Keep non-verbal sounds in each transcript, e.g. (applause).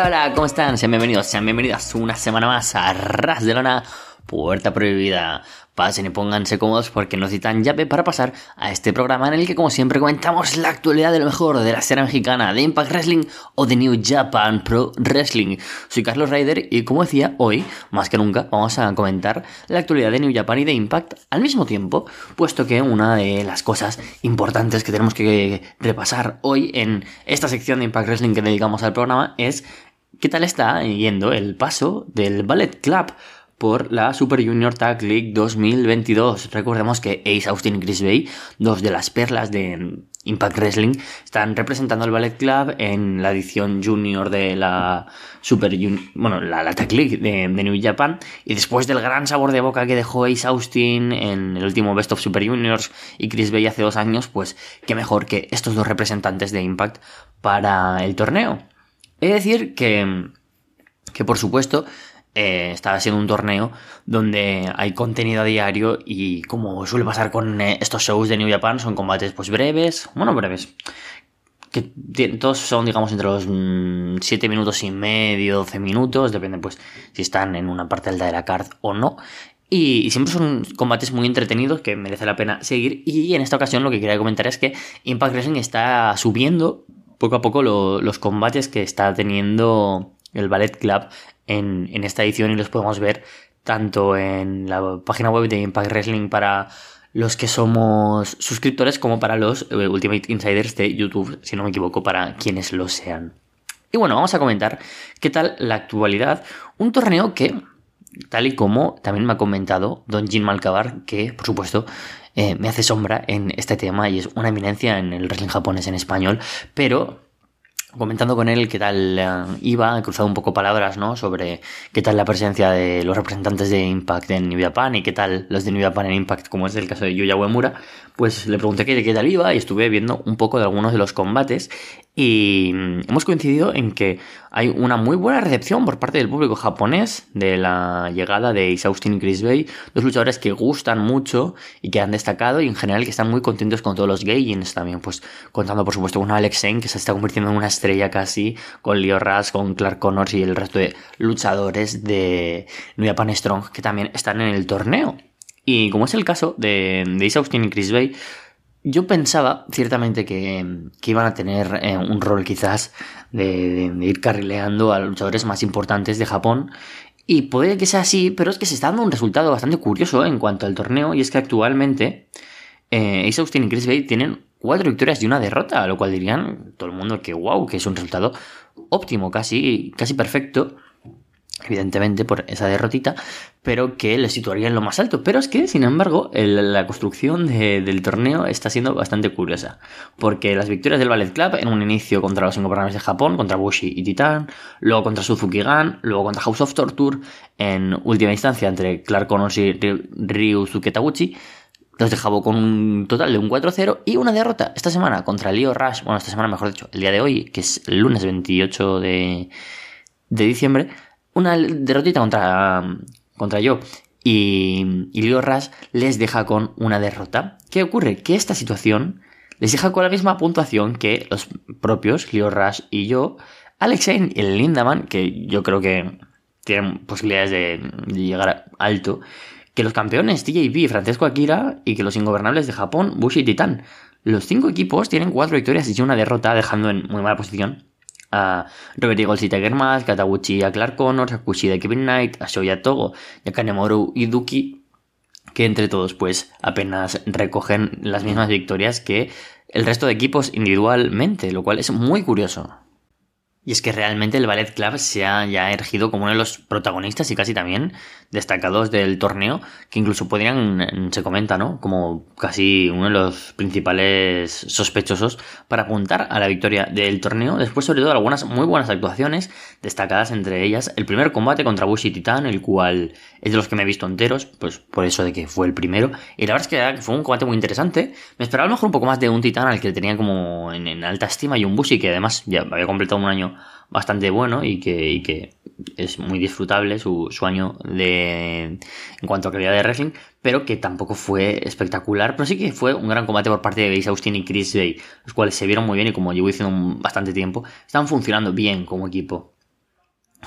Hola, hola, ¿cómo están? Sean bienvenidos, sean bienvenidas una semana más a Ras de Lona, Puerta Prohibida. Pasen y pónganse cómodos porque nos citan llave para pasar a este programa en el que, como siempre, comentamos la actualidad de lo mejor de la escena mexicana, de Impact Wrestling o de New Japan Pro Wrestling. Soy Carlos Ryder y, como decía, hoy, más que nunca, vamos a comentar la actualidad de New Japan y de Impact al mismo tiempo, puesto que una de las cosas importantes que tenemos que repasar hoy en esta sección de Impact Wrestling que dedicamos al programa es qué tal está yendo el paso del Ballet Club por la Super Junior Tag League 2022. Recordemos que Ace Austin y Chris Bay, dos de las perlas de Impact Wrestling, están representando al Ballet Club en la edición junior de la Super Junior, bueno, la, Tag League de, New Japan. Y después del gran sabor de boca que dejó Ace Austin en el último Best of Super Juniors y Chris Bay hace dos años, pues qué mejor que estos dos representantes de Impact para el torneo. Es decir que, que por supuesto, eh, estaba siendo un torneo donde hay contenido a diario y como suele pasar con eh, estos shows de New Japan, son combates pues breves, bueno, breves, que todos son digamos entre los 7 mm, minutos y medio, 12 minutos, depende pues si están en una parte alta de la card o no. Y, siempre son combates muy entretenidos que merece la pena seguir. Y en esta ocasión lo que quería comentar es que Impact Wrestling está subiendo poco a poco los combates que está teniendo el Ballet Club en, esta edición y los podemos ver tanto en la página web de Impact Wrestling para los que somos suscriptores como para los eh, Ultimate Insiders de YouTube, si no me equivoco, para quienes lo sean. Y bueno, vamos a comentar qué tal la actualidad. Un torneo que, tal y como también me ha comentado Don Jin Malcabar, que por supuesto eh, me hace sombra en este tema y es una eminencia en el wrestling japonés en español, pero comentando con él qué tal eh, iba, he cruzado un poco palabras, ¿no? Sobre qué tal la presencia de los representantes de Impact en New Japan y qué tal los de New Japan en Impact, como es el caso de Yuya Uemura, pues le pregunté qué, qué tal iba y estuve viendo un poco de algunos de los combates y mm, hemos coincidido en que hay una muy buena recepción por parte del público japonés de la llegada de Isaustin y Chris Bay, dos luchadores que gustan mucho y que han destacado y en general que están muy contentos con todos los gaijins también, pues contando por supuesto con Alex Zane que se está convirtiendo en una estrella casi, con Leo Rush, con Clark Connors y el resto de luchadores de New Japan Strong que también están en el torneo. Y como es el caso de, de Austin y Chris Bay, yo pensaba ciertamente que, iban a tener eh, un rol quizás de, ir carrileando a luchadores más importantes de Japón. Y puede que sea así, pero es que se está dando un resultado bastante curioso en cuanto al torneo. Y es que actualmente eh, Ace Austin y Chris Bay tienen cuatro victorias y una derrota, lo cual dirían todo el mundo que wow, que es un resultado óptimo, casi, casi perfecto evidentemente por esa derrotita, pero que le situaría en lo más alto. Pero es que, sin embargo, la construcción del torneo está siendo bastante curiosa, porque las victorias del Ballet Club en un inicio contra los ingobernables de Japón, contra Bushi y Titan, luego contra Suzuki Gun, luego contra House of Torture, en última instancia entre Clark Connors y Ryusuke Taguchi, los dejaba con un total de un 4-0 y una derrota esta semana contra Leo Rush, bueno, esta semana mejor dicho, el día de hoy, que es el lunes 28 de, de diciembre, una derrotita contra, contra yo y, y Leo les deja con una derrota. ¿Qué ocurre? Que esta situación les deja con la misma puntuación que los propios Leo Rush y yo, Alex y Lindaman, que yo creo que tienen posibilidades de, llegar alto, que los campeones TJP, Francesco Akira y que los ingobernables de Japón, Bushi y Titan. Los cinco equipos tienen cuatro victorias y una derrota, dejando en muy mala posición a Robert Eagles y Tiger Mask, a Taguchi a Clark Connors, a Kushida y Kevin Knight, a Shoya Togo a Kanemoru y Duki, que entre todos pues apenas recogen las mismas victorias que el resto de equipos individualmente, lo cual es muy curioso. Y es que realmente el Ballet Club se ha ya erigido como uno de los protagonistas y casi también destacados del torneo, que incluso podrían, se comenta, ¿no? Como casi uno de los principales sospechosos para apuntar a la victoria del torneo. Después, sobre todo, algunas muy buenas actuaciones, destacadas entre ellas el primer combate contra Bushi Titan, el cual es de los que me he visto enteros, pues por eso de que fue el primero. Y la verdad es que fue un combate muy interesante. Me esperaba a lo mejor un poco más de un Titan al que tenía como en, en alta estima y un Bushi que además ya había completado un año bastante bueno y que, que es muy disfrutable su, su, año de, en cuanto a calidad de wrestling, pero que tampoco fue espectacular, pero sí que fue un gran combate por parte de Ace Austin y Chris Bay, los cuales se vieron muy bien y como llevo diciendo bastante tiempo, están funcionando bien como equipo.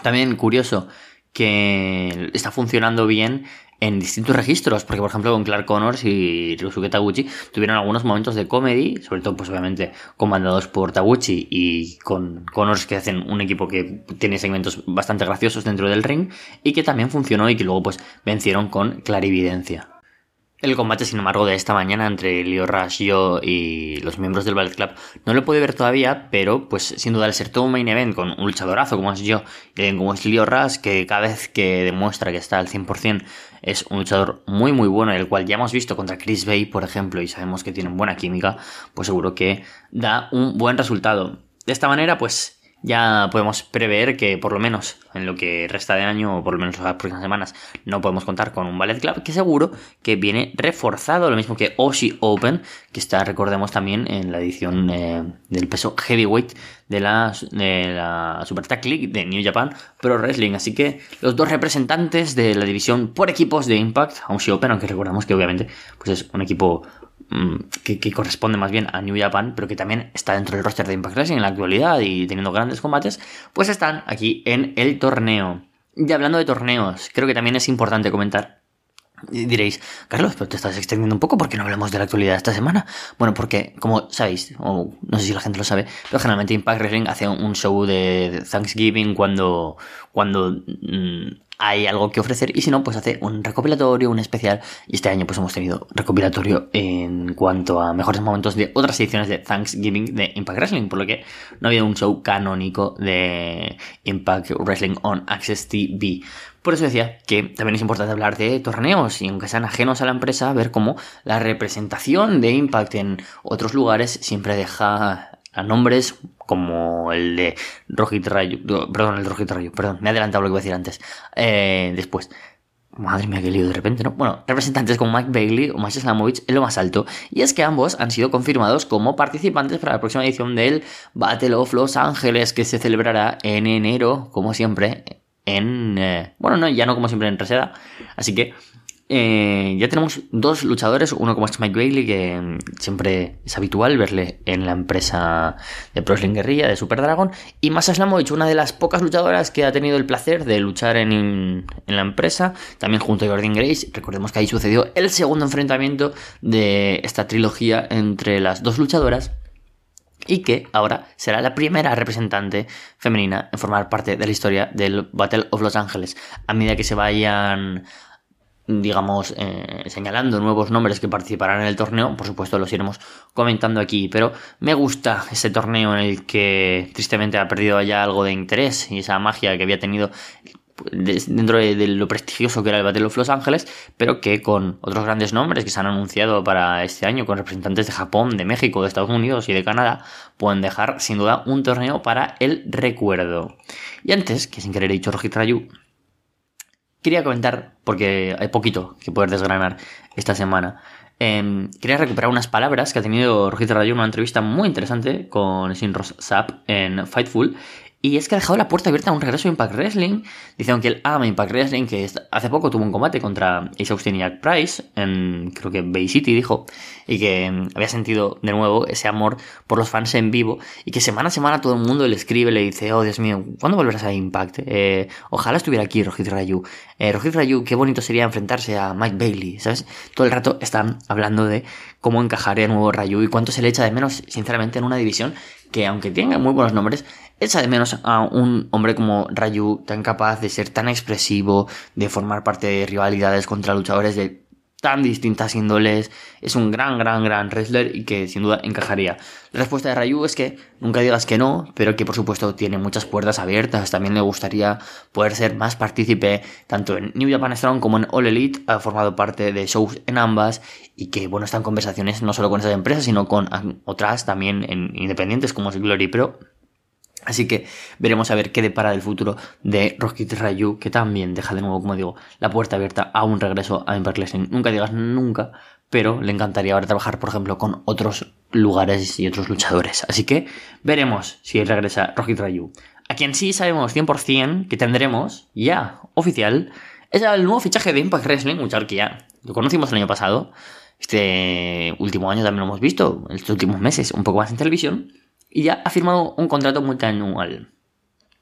También curioso que está funcionando bien en distintos registros, porque por ejemplo con Clark Connors y Ryosuke Taguchi tuvieron algunos momentos de comedy, sobre todo pues obviamente comandados por Taguchi y con Connors que hacen un equipo que tiene segmentos bastante graciosos dentro del ring y que también funcionó y que luego pues vencieron con clarividencia. El combate, sin embargo, de esta mañana entre Rush, yo y los miembros del Ballet Club no lo podido ver todavía, pero pues sin duda al ser todo un main event con un luchadorazo como es yo y como es Leo Rush, que cada vez que demuestra que está al 100% es un luchador muy muy bueno, el cual ya hemos visto contra Chris Bay, por ejemplo, y sabemos que tienen buena química, pues seguro que da un buen resultado. De esta manera, pues ya podemos prever que por lo menos en lo que resta de año o por lo menos en las próximas semanas no podemos contar con un Ballet Club que seguro que viene reforzado, lo mismo que Oshi Open, que está, recordemos también, en la edición eh, del peso heavyweight de la, de la Super Tag League de New Japan Pro Wrestling. Así que los dos representantes de la división por equipos de Impact, Oshi Open, aunque recordamos que obviamente pues es un equipo Mm, que, corresponde más bien a New Japan, pero que también está dentro del roster de Impact Wrestling en la actualidad y teniendo grandes combates, pues están aquí en el torneo. Y hablando de torneos, creo que también es importante comentar diréis, Carlos, pero te estás extendiendo un poco porque no hablamos de la actualidad esta semana. Bueno, porque, como sabéis, o no sé si la gente lo sabe, pero generalmente Impact Wrestling hace un show de Thanksgiving cuando, cuando mm, hay algo que ofrecer y si no, pues hace un recopilatorio, un especial y este año pues hemos tenido recopilatorio en cuanto a mejores momentos de otras ediciones de Thanksgiving de Impact Wrestling, por lo que no ha habido un show canónico de Impact Wrestling on Access TV. Por eso decía que también es importante hablar de torneos y aunque sean ajenos a la empresa, ver cómo la representación de Impact en otros lugares siempre deja a nombres como el de Rojit Rayo, perdón, el Rojit Rayo, perdón, me he adelantado lo que iba a decir antes. Eh, después, Madre mía, qué lío de repente, ¿no? Bueno, representantes como Mike Bailey o Mike Slamovich en lo más alto. Y es que ambos han sido confirmados como participantes para la próxima edición del Battle of Los Ángeles, que se celebrará en enero, como siempre, en... Eh, bueno, no, ya no como siempre en Reseda. Así que eh, ya tenemos dos luchadores, uno como es Mike Bailey, que mm, siempre es habitual verle en la empresa de Prosling Guerrilla, de Super Dragon, y Masa Slamovich, una de las pocas luchadoras que ha tenido el placer de luchar en, en la empresa, también junto a Jordan Grace. Recordemos que ahí sucedió el segundo enfrentamiento de esta trilogía entre las dos luchadoras y que ahora será la primera representante femenina en formar parte de la historia del Battle of Los Ángeles. A medida que se vayan digamos, eh, señalando nuevos nombres que participarán en el torneo, por supuesto los iremos comentando aquí, pero me gusta ese torneo en el que tristemente ha perdido ya algo de interés y esa magia que había tenido dentro de, lo prestigioso que era el Battle of Los Ángeles, pero que con otros grandes nombres que se han anunciado para este año, con representantes de Japón, de México, de Estados Unidos y de Canadá, pueden dejar sin duda un torneo para el recuerdo. Y antes, que sin querer he dicho Rojitrayu, quería comentar, porque hay poquito que poder desgranar esta semana, em, quería recuperar unas palabras que ha tenido Rojito en una entrevista muy interesante con Sinros Sap en Fightful y es que ha dejado la puerta abierta a un regreso a Impact Wrestling. Dicen que él ama Impact Wrestling, que hace poco tuvo un combate contra Ace Austin y Jack Price, en creo que Bay City dijo, y que mm, había sentido de nuevo ese amor por los fans en vivo, y que semana a semana todo el mundo le escribe, le dice, oh Dios mío, ¿cuándo volverás a Impact? Eh, ojalá estuviera aquí Rojit Rayu. Eh, Rayu, qué bonito sería enfrentarse a Mike Bailey, ¿sabes? Todo el rato están hablando de cómo encajaría nuevo Rayu y cuánto se le echa de menos, sinceramente, en una división que aunque tenga muy buenos nombres, echa de menos a un hombre como Ryu tan capaz de ser tan expresivo, de formar parte de rivalidades contra luchadores de tan distintas índoles, es un gran, gran, gran wrestler y que sin duda encajaría. La respuesta de Ryu es que nunca digas que no, pero que por supuesto tiene muchas puertas abiertas. También le gustaría poder ser más partícipe tanto en New Japan Strong como en All Elite. Ha formado parte de shows en ambas y que bueno, están conversaciones no solo con esas empresas, sino con otras también en independientes como es Glory Pro Así que veremos a ver qué depara el futuro de Rocket Rayu, que también deja de nuevo, como digo, la puerta abierta a un regreso a Impact Wrestling. Nunca digas nunca, pero le encantaría ahora trabajar, por ejemplo, con otros lugares y otros luchadores. Así que veremos si regresa Rocket Rayu. A quien sí sabemos 100% que tendremos ya oficial es el nuevo fichaje de Impact Wrestling, un que ya lo conocimos el año pasado. Este último año también lo hemos visto, estos últimos meses, un poco más en televisión y ya ha firmado un contrato multianual.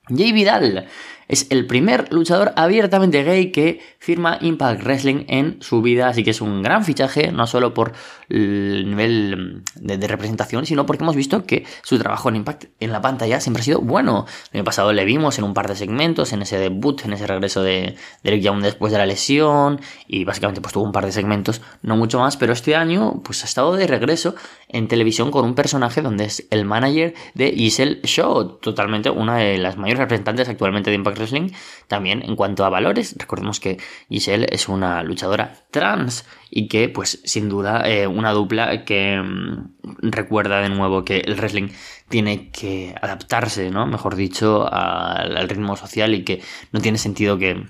Jay Vidal es el primer luchador abiertamente gay que firma Impact Wrestling en su vida, así que es un gran fichaje, no solo por el nivel de, representación, sino porque hemos visto que su trabajo en Impact en la pantalla siempre ha sido bueno. El año pasado le vimos en un par de segmentos, en ese debut, en ese regreso de Derek Young después de la lesión, y básicamente pues tuvo un par de segmentos, no mucho más, pero este año pues ha estado de regreso en televisión con un personaje donde es el manager de Giselle Show, totalmente una de las mayores representantes actualmente de Impact Wrestling. También en cuanto a valores, recordemos que Giselle es una luchadora trans y que pues sin duda eh, una dupla que mm, recuerda de nuevo que el wrestling tiene que adaptarse, ¿no? Mejor dicho, al ritmo social y que no tiene sentido que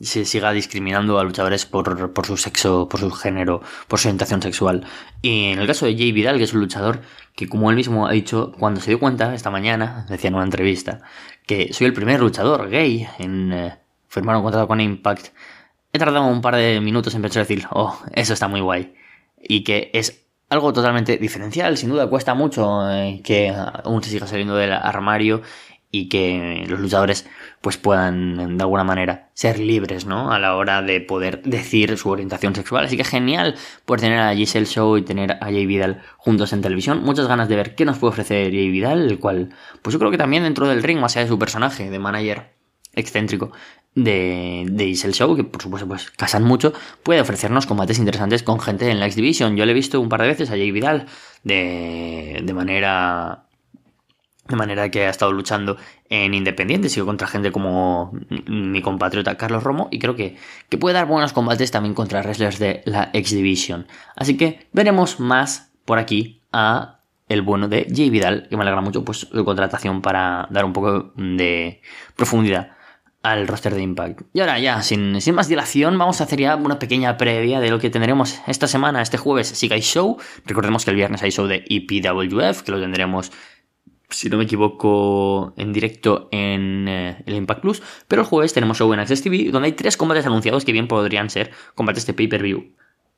se siga discriminando a luchadores por, por, su sexo, por su género, por su orientación sexual. Y en el caso de Jay Vidal, que es un luchador que, como él mismo ha dicho, cuando se dio cuenta esta mañana, decía en una entrevista, que soy el primer luchador gay en eh, firmar un contrato con Impact, he tardado un par de minutos en pensar decir, oh, eso está muy guay. Y que es algo totalmente diferencial, sin duda cuesta mucho eh, que aún se siga saliendo del armario y que los luchadores pues puedan de alguna manera ser libres, ¿no? A la hora de poder decir su orientación sexual. Así que genial por tener a Giselle Show y tener a Jay Vidal juntos en televisión. Muchas ganas de ver qué nos puede ofrecer Jay Vidal, el cual pues yo creo que también dentro del ring, más allá de su personaje de manager excéntrico de, de Giselle Show, que por supuesto pues casan mucho, puede ofrecernos combates interesantes con gente en la X Division. Yo le he visto un par de veces a Jay Vidal de, de manera de manera que ha estado luchando en Independiente, sigo contra gente como mi compatriota Carlos Romo y creo que, que puede dar buenos combates también contra wrestlers de la X Division. Así que veremos más por aquí a el bueno de Jay Vidal, que me alegra mucho pues su contratación para dar un poco de profundidad al roster de Impact. Y ahora ya, sin, sin, más dilación, vamos a hacer ya una pequeña previa de lo que tendremos esta semana, este jueves, si hay show. Recordemos que el viernes hay show de EPWF, que lo tendremos si no me equivoco, en directo en eh, el Impact Plus. Pero el jueves tenemos show en Access TV, donde hay tres combates anunciados que bien podrían ser combates de pay-per-view.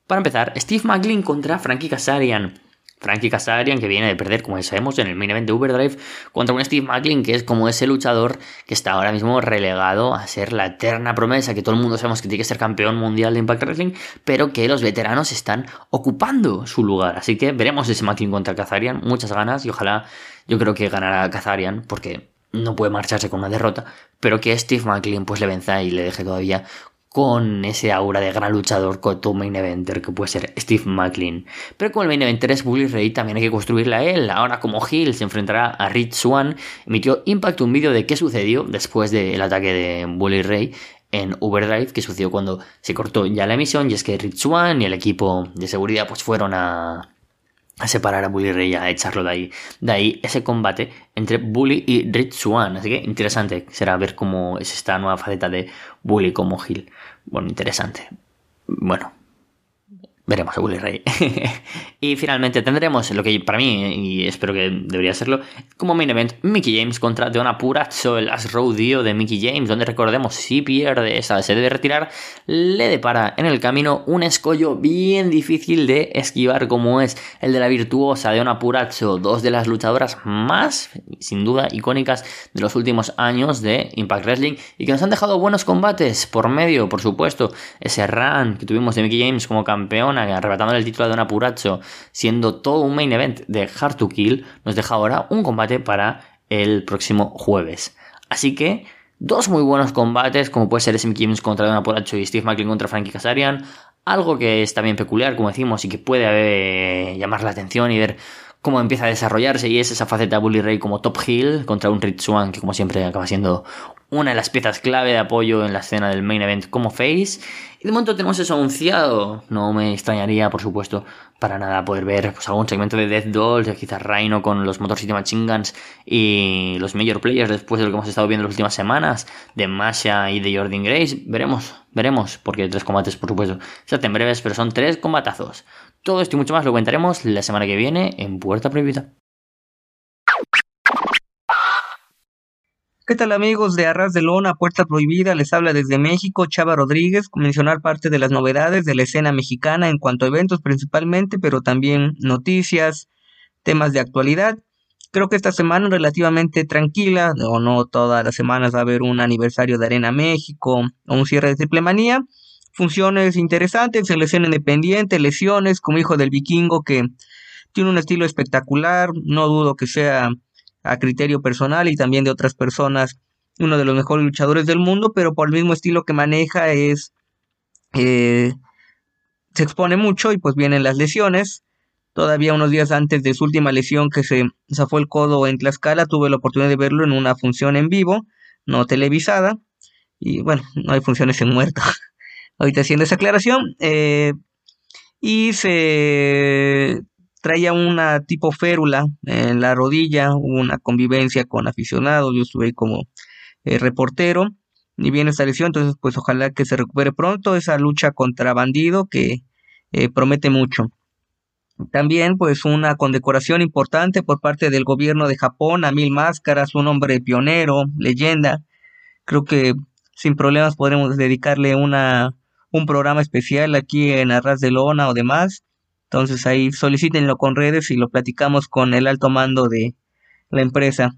Para empezar, Steve McLean contra Frankie Kazarian. Frankie Kazarian, que viene de perder, como sabemos, en el main event de Overdrive, contra un Steve McLean que es como ese luchador que está ahora mismo relegado a ser la eterna promesa, que todo el mundo sabemos que tiene que ser campeón mundial de Impact Wrestling, pero que los veteranos están ocupando su lugar. Así que veremos ese McLean contra Kazarian, muchas ganas y ojalá yo creo que ganará Kazarian porque no puede marcharse con una derrota, pero que Steve McLean pues le venza y le deje todavía con ese aura de gran luchador con tu main eventer que puede ser Steve McLean. Pero como el main eventer es Bully Ray, también hay que construirle a él. Ahora como Hill se enfrentará a Rich Swan, emitió Impact un vídeo de qué sucedió después del ataque de Bully Ray en Overdrive, que sucedió cuando se cortó ya la emisión, y es que Rich Swan y el equipo de seguridad pues fueron a, a separar a Bully Ray, a echarlo de ahí. De ahí ese combate entre Bully y Rich Swan. Así que interesante será ver cómo es esta nueva faceta de Bully como Hill. Bueno, interesante. Bueno, veremos a Bully Ray. y finalmente tendremos lo que para mí, y espero que debería serlo, como main event, Mickey James contra Deona Purazzo, el last rodeo de Mickey James, donde recordemos, si pierde esa se debe retirar, le depara en el camino un escollo bien difícil de esquivar, como es el de la virtuosa Deona Purazzo, dos de las luchadoras más, sin duda, icónicas de los últimos años de Impact Wrestling, y que nos han dejado buenos combates por medio, por supuesto, ese run que tuvimos de Mickey James como campeón arrebatando el título de Don Apuracho, siendo todo un main event de Hard to Kill, nos deja ahora un combate para el próximo jueves. Así que, dos muy buenos combates, como puede ser SM Games contra Don Apuracho y Steve McLean contra Frankie Kazarian. Algo que es también peculiar, como decimos, y que puede llamar la atención y ver cómo empieza a desarrollarse y es esa faceta de Bully Ray como top heel contra un Rich Swan que como siempre acaba siendo una de las piezas clave de apoyo en la escena del main event como face. Y de momento tenemos eso anunciado. No me extrañaría, por supuesto, para nada poder ver pues, algún segmento de Death Dolls, quizás Rhino con los Motor City Machine Guns y los Major Players después de lo que hemos estado viendo las últimas semanas, de Masha y de Jordan Grace. Veremos, veremos, porque tres combates, por supuesto, se hacen breves, pero son tres combatazos. Todo esto y mucho más lo comentaremos la semana que viene en Puerta Prohibida. ¿Qué tal amigos de Arras de Lona, Puerta Prohibida? Les habla desde México Chava Rodríguez, mencionar parte de las novedades de la escena mexicana en cuanto a eventos principalmente, pero también noticias, temas de actualidad. Creo que esta semana relativamente tranquila, o no todas las semanas va a haber un aniversario de Arena México o un cierre de triple manía. Funciones interesantes, selección independiente, lesiones, como hijo del vikingo que tiene un estilo espectacular, no dudo que sea a criterio personal y también de otras personas uno de los mejores luchadores del mundo, pero por el mismo estilo que maneja es... Eh, se expone mucho y pues vienen las lesiones. Todavía unos días antes de su última lesión que se zafó el codo en Tlaxcala, tuve la oportunidad de verlo en una función en vivo, no televisada. Y bueno, no hay funciones en muerto. (laughs) Ahorita haciendo esa aclaración. Eh, y se traía una tipo férula en la rodilla, una convivencia con aficionados, yo estuve como eh, reportero, y viene esta lesión, entonces pues ojalá que se recupere pronto esa lucha contra Bandido que eh, promete mucho. También pues una condecoración importante por parte del gobierno de Japón a Mil Máscaras, un hombre pionero, leyenda. Creo que sin problemas podremos dedicarle una, un programa especial aquí en Arras de Lona o demás. Entonces ahí solicítenlo con redes y lo platicamos con el alto mando de la empresa.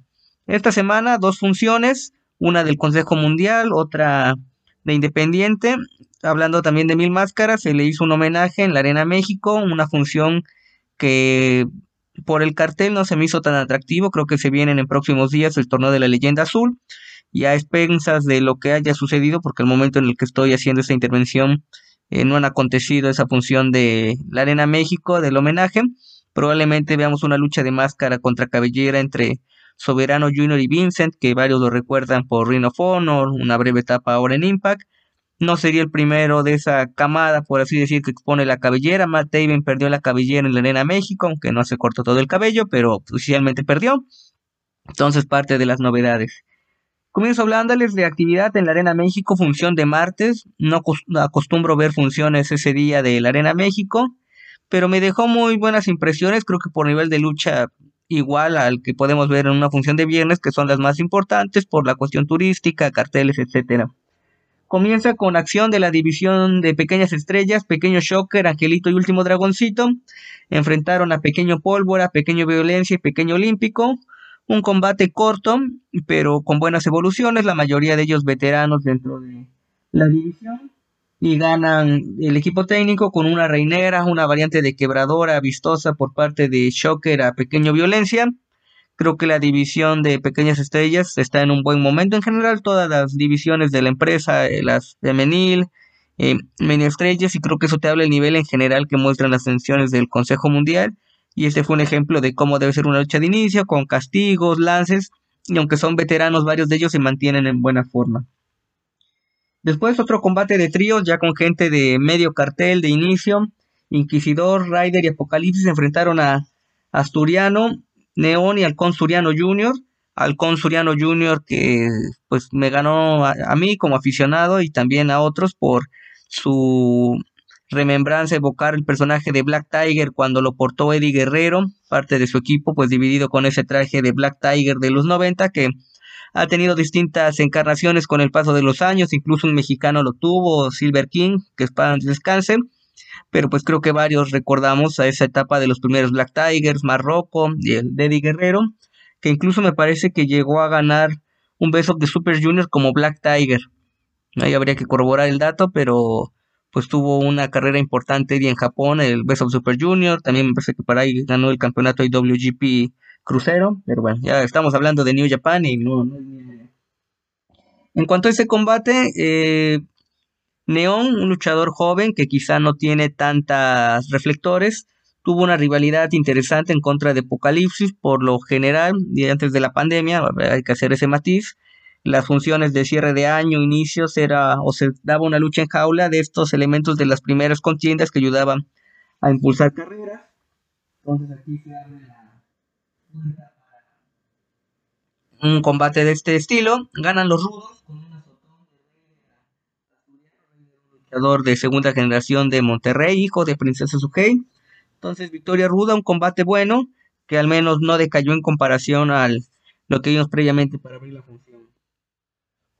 Esta semana dos funciones, una del Consejo Mundial, otra de Independiente. Hablando también de Mil Máscaras, se le hizo un homenaje en la Arena México, una función que por el cartel no se me hizo tan atractivo, creo que se vienen en próximos días el torneo de la leyenda azul y a expensas de lo que haya sucedido, porque el momento en el que estoy haciendo esta intervención eh, no han acontecido esa función de la Arena México, del homenaje, probablemente veamos una lucha de máscara contra cabellera entre Soberano Junior y Vincent, que varios lo recuerdan por Ring of Honor, una breve etapa ahora en Impact. No sería el primero de esa camada, por así decir, que expone la cabellera. Matt Taven perdió la cabellera en la Arena México, aunque no se cortó todo el cabello, pero oficialmente perdió. Entonces, parte de las novedades. Comienzo hablándoles de actividad en la Arena México, función de martes. No acostumbro ver funciones ese día de la Arena México, pero me dejó muy buenas impresiones. Creo que por nivel de lucha igual al que podemos ver en una función de viernes, que son las más importantes por la cuestión turística, carteles, etcétera. Comienza con acción de la división de Pequeñas Estrellas, Pequeño Shocker, Angelito y Último Dragoncito. Enfrentaron a Pequeño Pólvora, Pequeño Violencia y Pequeño Olímpico. Un combate corto, pero con buenas evoluciones, la mayoría de ellos veteranos dentro de la división y ganan el equipo técnico con una reinera, una variante de quebradora vistosa por parte de Shocker a Pequeño Violencia. Creo que la división de Pequeñas Estrellas está en un buen momento. En general, todas las divisiones de la empresa, eh, las femenil, eh, mini estrellas, y creo que eso te habla el nivel en general que muestran las tensiones del Consejo Mundial. Y este fue un ejemplo de cómo debe ser una lucha de inicio, con castigos, lances, y aunque son veteranos, varios de ellos se mantienen en buena forma. Después otro combate de tríos ya con gente de medio cartel de inicio. Inquisidor, Ryder y Apocalipsis se enfrentaron a Asturiano, Neón y Halcón Suriano Jr. Halcón Suriano Jr. que pues me ganó a, a, mí como aficionado y también a otros por su remembranza, evocar el personaje de Black Tiger cuando lo portó Eddie Guerrero, parte de su equipo pues dividido con ese traje de Black Tiger de los 90 que ha tenido distintas encarnaciones con el paso de los años, incluso un mexicano lo tuvo, Silver King, que es para descanse, pero pues creo que varios recordamos a esa etapa de los primeros Black Tigers, Marroco y el Deddy Guerrero, que incluso me parece que llegó a ganar un Best of the Super Junior como Black Tiger. Ahí habría que corroborar el dato, pero pues tuvo una carrera importante en Japón, el Best of Super Junior, también me parece que para ahí ganó el campeonato IWGP crucero, pero bueno, ya estamos hablando de New Japan y no, En cuanto a ese combate, eh, Neon, un luchador joven que quizá no tiene tantas reflectores, tuvo una rivalidad interesante en contra de Apocalipsis por lo general, y antes de la pandemia, hay que hacer ese matiz, las funciones de cierre de año, inicios, era o se daba una lucha en jaula de estos elementos de las primeras contiendas que ayudaban a impulsar carreras. Entonces aquí se abre la un combate de este estilo. Ganan los rudos con un luchador de segunda generación de Monterrey, hijo de Princesa Sukei. Entonces, victoria ruda, un combate bueno, que al menos no decayó en comparación al lo que vimos previamente para abrir la función.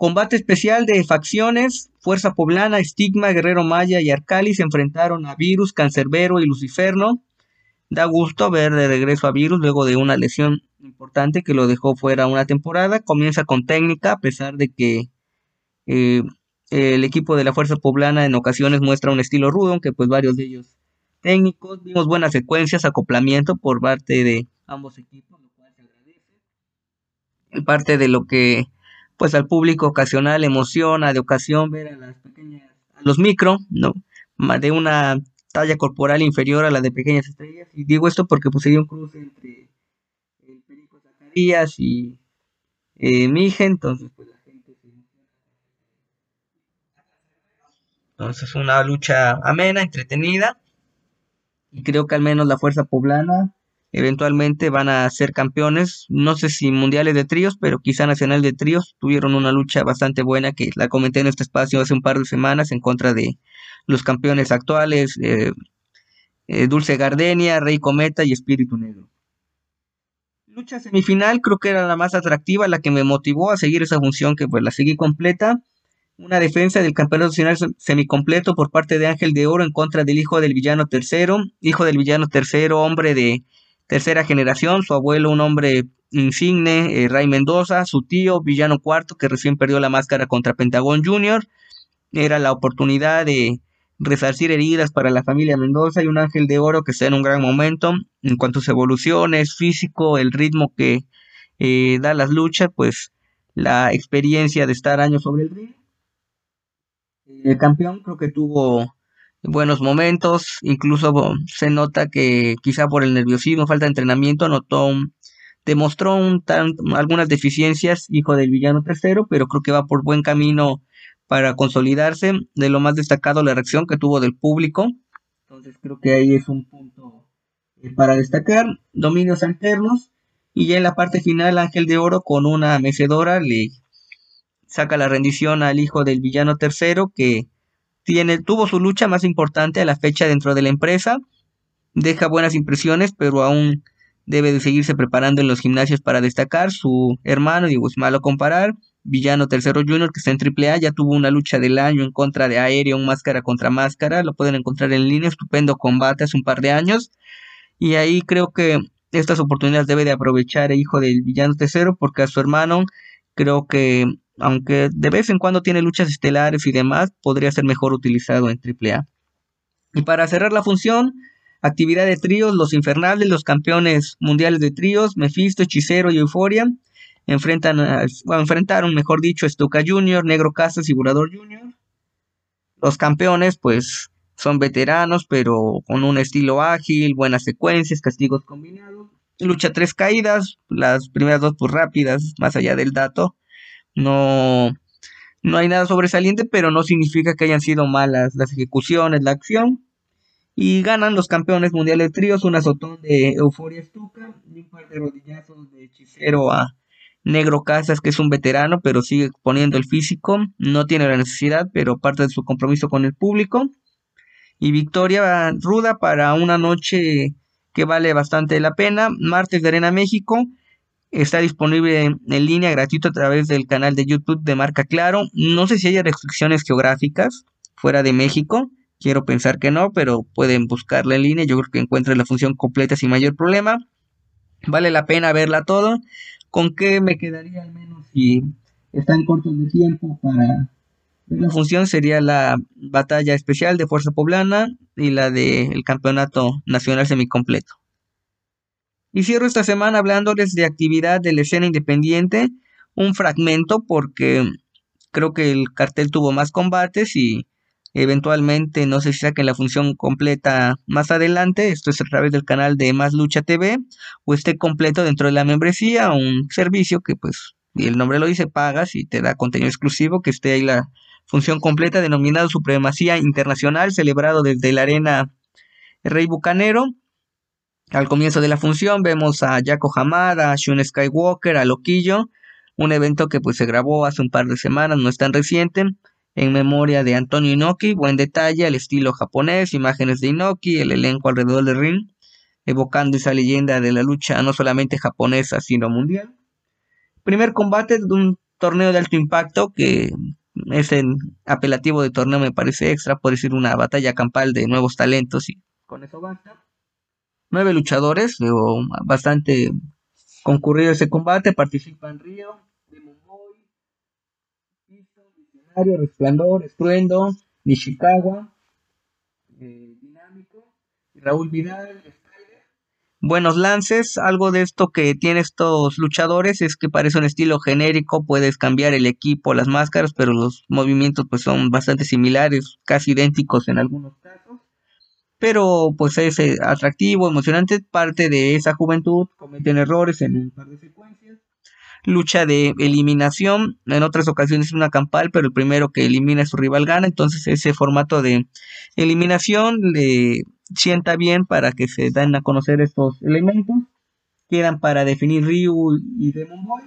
Combate especial de facciones, Fuerza Poblana, Estigma, Guerrero Maya y Arcali se enfrentaron a Virus, Cancerbero y Luciferno. Da gusto ver de regreso a Virus luego de una lesión importante que lo dejó fuera una temporada. Comienza con técnica, a pesar de que eh, el equipo de la Fuerza Poblana en ocasiones muestra un estilo rudo, aunque pues varios de ellos técnicos. Vimos buenas secuencias, acoplamiento por parte de ambos equipos, lo cual se agradece. Parte de lo que pues al público ocasional emociona de ocasión ver a las pequeñas, a los micro, ¿no? De una talla corporal inferior a la de pequeñas estrellas. Y digo esto porque pues un cruce entre el Perico Zacarías y eh, Mije, entonces pues la gente se Entonces una lucha amena, entretenida. Y creo que al menos la fuerza poblana eventualmente van a ser campeones, no sé si mundiales de tríos, pero quizá nacional de tríos, tuvieron una lucha bastante buena que la comenté en este espacio hace un par de semanas en contra de los campeones actuales, eh, eh, Dulce Gardenia, Rey Cometa y Espíritu Negro. Lucha semifinal creo que era la más atractiva, la que me motivó a seguir esa función que pues la seguí completa. Una defensa del campeonato nacional semicompleto por parte de Ángel de Oro en contra del hijo del villano tercero, hijo del villano tercero, hombre de tercera generación, su abuelo un hombre insigne, eh, Ray Mendoza, su tío, villano cuarto, que recién perdió la máscara contra Pentagón Jr., era la oportunidad de resarcir heridas para la familia Mendoza y un ángel de oro que está en un gran momento en cuanto a sus evoluciones, físico, el ritmo que eh, da las luchas, pues la experiencia de estar años sobre el ring. El campeón creo que tuvo buenos momentos, incluso se nota que quizá por el nerviosismo, falta de entrenamiento, notó demostró un algunas deficiencias, hijo del villano tercero, pero creo que va por buen camino para consolidarse. De lo más destacado, la reacción que tuvo del público. Entonces creo que ahí es un punto eh, para destacar. Dominios alternos. Y ya en la parte final, Ángel de Oro con una mecedora le saca la rendición al hijo del villano tercero que tiene, tuvo su lucha más importante a la fecha dentro de la empresa. Deja buenas impresiones, pero aún debe de seguirse preparando en los gimnasios para destacar. Su hermano, digo, es malo comparar, Villano Tercero Junior, que está en AAA, ya tuvo una lucha del año en contra de Aéreo, máscara contra máscara, lo pueden encontrar en línea, estupendo combate hace un par de años. Y ahí creo que estas oportunidades debe de aprovechar el hijo del Villano Tercero, porque a su hermano creo que, aunque de vez en cuando tiene luchas estelares y demás, podría ser mejor utilizado en AAA. Y para cerrar la función, actividad de tríos, los infernales, los campeones mundiales de tríos, Mephisto, Hechicero y Euforia enfrentan enfrentaron, mejor dicho, Stuka Jr., Negro Casas y Burador Jr. Los campeones, pues, son veteranos, pero con un estilo ágil, buenas secuencias, castigos combinados. Lucha tres caídas, las primeras dos pues rápidas, más allá del dato. No, no hay nada sobresaliente, pero no significa que hayan sido malas las ejecuciones, la acción. Y ganan los campeones mundiales de tríos, un azotón de Euforia Stuka y un par de rodillazos de hechicero a Negro Casas, que es un veterano, pero sigue poniendo el físico. No tiene la necesidad, pero parte de su compromiso con el público. Y victoria ruda para una noche que vale bastante la pena. Martes de Arena México. Está disponible en línea gratuito a través del canal de YouTube de Marca Claro. No sé si hay restricciones geográficas fuera de México. Quiero pensar que no, pero pueden buscarla en línea. Yo creo que encuentran la función completa sin mayor problema. Vale la pena verla todo. ¿Con qué me quedaría al menos si están cortos de tiempo para la función? Sería la batalla especial de Fuerza Poblana y la del Campeonato Nacional Semicompleto. Y cierro esta semana hablándoles de actividad de la escena independiente, un fragmento porque creo que el cartel tuvo más combates y Eventualmente, no sé si saquen la función completa más adelante, esto es a través del canal de Más Lucha TV, o esté completo dentro de la membresía, un servicio que pues, y el nombre lo dice, pagas y te da contenido exclusivo, que esté ahí la función completa denominada Supremacía Internacional, celebrado desde la arena Rey Bucanero. Al comienzo de la función vemos a Jaco Hamada, a Shun Skywalker, a Loquillo, un evento que pues se grabó hace un par de semanas, no es tan reciente en memoria de Antonio Inoki, buen detalle al estilo japonés, imágenes de Inoki, el elenco alrededor del ring, evocando esa leyenda de la lucha no solamente japonesa, sino mundial. Primer combate de un torneo de alto impacto que es el apelativo de torneo me parece extra, por decir una batalla campal de nuevos talentos y con eso basta. Nueve luchadores, bastante concurrido ese combate, participan Río, Demon Boy, Visionario, Resplandor, Estruendo, Nishikawa, eh, Dinámico, Raúl Vidal, buenos lances. Algo de esto que tiene estos luchadores es que parece un estilo genérico, puedes cambiar el equipo, las máscaras, pero los movimientos pues son bastante similares, casi idénticos en algunos casos. Pero pues es eh, atractivo, emocionante, parte de esa juventud, cometen errores en un par de secuencias. Lucha de eliminación, en otras ocasiones es una campal, pero el primero que elimina a su rival gana, entonces ese formato de eliminación le sienta bien para que se den a conocer estos elementos. Quedan para definir Ryu y Demon Boy.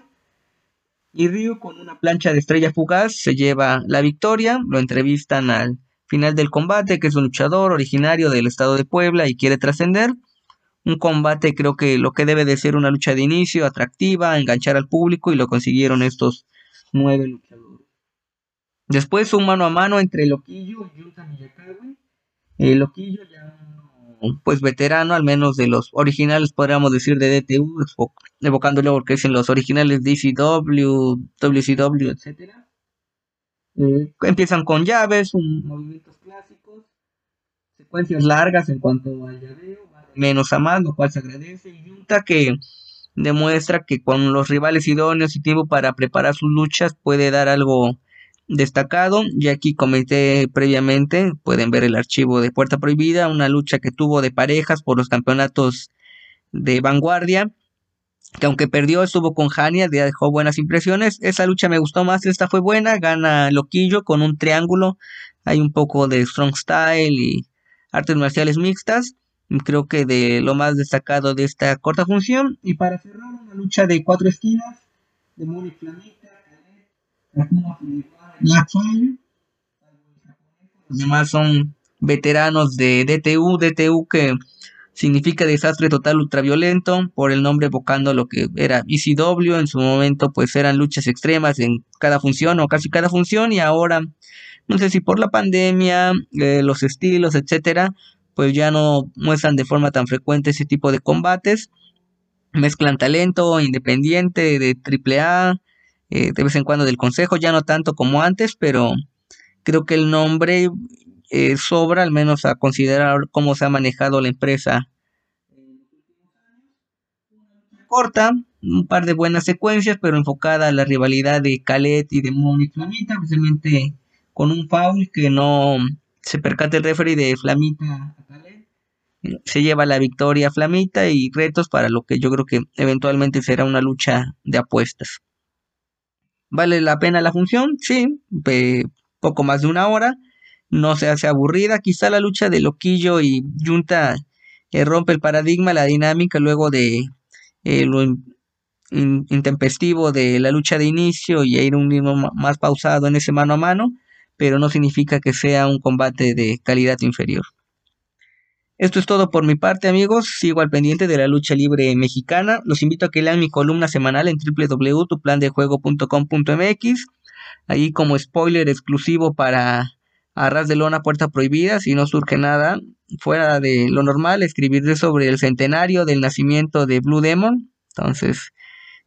Y Ryu con una plancha de estrella fugaz se lleva la victoria. Lo entrevistan al final del combate, que es un luchador originario del estado de Puebla y quiere trascender. Un combate creo que lo que debe de ser una lucha de inicio, atractiva, enganchar al público y lo consiguieron estos nueve luchadores. Después un mano a mano entre Loquillo y Yuta Miyakawa. Loquillo ya pues veterano, al menos de los originales, podríamos decir, de DTU, evocándole porque es en los originales DCW, WCW, etc. Eh, empiezan con llaves, movimientos clásicos, secuencias largas en cuanto al llaveo, menos a más, lo cual se agradece, y Junta que demuestra que con los rivales idóneos y tiempo para preparar sus luchas puede dar algo destacado. Y aquí comenté previamente, pueden ver el archivo de Puerta Prohibida, una lucha que tuvo de parejas por los campeonatos de vanguardia. Que aunque perdió, estuvo con Hania, dejó buenas impresiones. Esa lucha me gustó más, esta fue buena. Gana Loquillo con un triángulo. Hay un poco de strong style y artes marciales mixtas. Creo que de lo más destacado de esta corta función. Y para cerrar, una lucha de cuatro esquinas de Moni Flamita, los demás son veteranos de DTU, DTU que significa desastre total ultraviolento, por el nombre evocando lo que era ECW, en su momento pues eran luchas extremas en cada función o casi cada función y ahora no sé si por la pandemia, eh, los estilos, etcétera, pues ya no muestran de forma tan frecuente ese tipo de combates. Mezclan talento independiente de AAA, eh, de vez en cuando del consejo, ya no tanto como antes, pero creo que el nombre eh, sobra al menos a considerar cómo se ha manejado la empresa. Corta, un par de buenas secuencias, pero enfocada a la rivalidad de Calet y de Moni Flamita, precisamente con un foul que no se percata el referee de Flamita a Calet. Se lleva la victoria Flamita y retos para lo que yo creo que eventualmente será una lucha de apuestas. ¿Vale la pena la función? Sí, poco más de una hora. No se hace aburrida. Quizá la lucha de Loquillo y Junta eh, rompe el paradigma, la dinámica luego de eh, lo intempestivo de la lucha de inicio y ir un ritmo más pausado en ese mano a mano, pero no significa que sea un combate de calidad inferior. Esto es todo por mi parte, amigos. Sigo al pendiente de la lucha libre mexicana. Los invito a que lean mi columna semanal en www.tuplandejuego.com.mx. Ahí como spoiler exclusivo para Arras de Lona Puerta Prohibida, si no surge nada fuera de lo normal, escribiré sobre el centenario del nacimiento de Blue Demon. Entonces,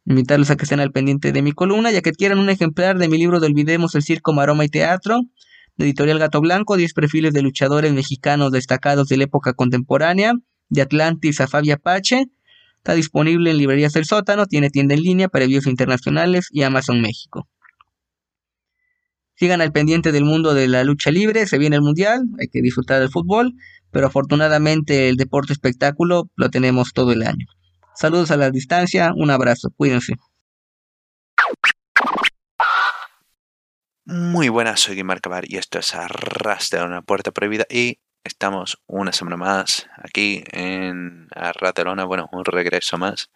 invitarlos a que estén al pendiente de mi columna, ya que quieran un ejemplar de mi libro de Olvidemos el Circo, Maroma y Teatro de Editorial Gato Blanco, 10 perfiles de luchadores mexicanos destacados de la época contemporánea, de Atlantis a Fabia Apache. Está disponible en librerías del sótano, tiene tienda en línea envíos internacionales y Amazon México. Sigan al pendiente del mundo de la lucha libre, se viene el mundial, hay que disfrutar del fútbol, pero afortunadamente el deporte espectáculo lo tenemos todo el año. Saludos a la distancia, un abrazo, cuídense. Muy buenas, soy Guimar Cabar y esto es Arras de una puerta prohibida y estamos una semana más aquí en Arratelona, bueno, un regreso más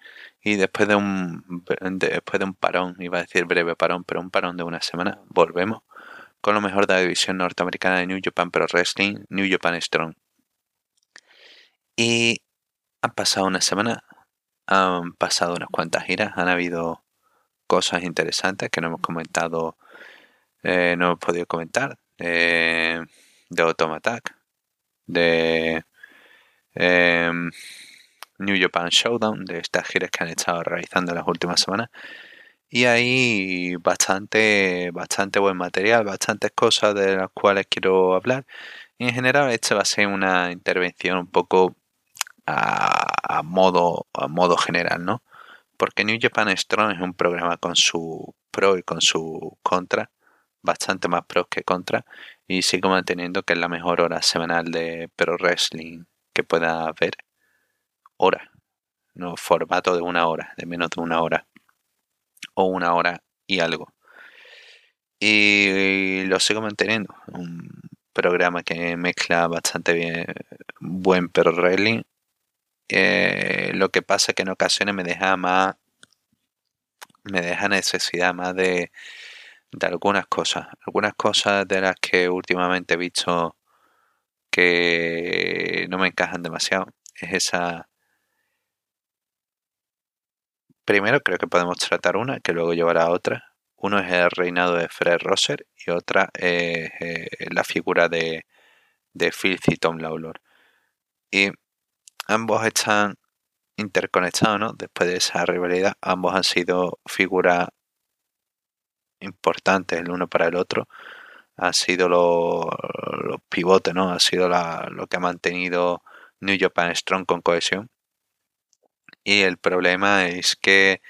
y después de un después de un parón, iba a decir breve parón, pero un parón de una semana, volvemos con lo mejor de la división norteamericana de New Japan Pro Wrestling, New Japan Strong. Y han pasado una semana, han pasado unas cuantas giras, han habido cosas interesantes que no hemos comentado eh, no hemos podido comentar. de Automatak. De. Em, New Japan Showdown, de estas giras que han estado realizando las últimas semanas. Y hay bastante, bastante buen material, bastantes cosas de las cuales quiero hablar. Y en general, esta va a ser una intervención un poco a, modo, a modo general, ¿no? Porque New Japan Strong es un programa con su pro y con su contra, bastante más pro que contra, y sigo manteniendo que es la mejor hora semanal de pro wrestling que pueda ver. Hora, no formato de una hora, de menos de una hora o una hora y algo. Y lo sigo manteniendo. Un programa que mezcla bastante bien buen perro railing. Eh, lo que pasa que en ocasiones me deja más. Me deja necesidad más de, de algunas cosas. Algunas cosas de las que últimamente he visto que no me encajan demasiado. Es esa Primero creo que podemos tratar una, que luego llevará a otra. Uno es el reinado de Fred Rosser y otra es eh, la figura de, de Filthy Tom Lawlor. Y ambos están interconectados, ¿no? Después de esa rivalidad, ambos han sido figuras importantes el uno para el otro. Han sido los, pivotes, ¿no? Ha sido lo que ha mantenido New Japan Strong con cohesión. Y el problema es que,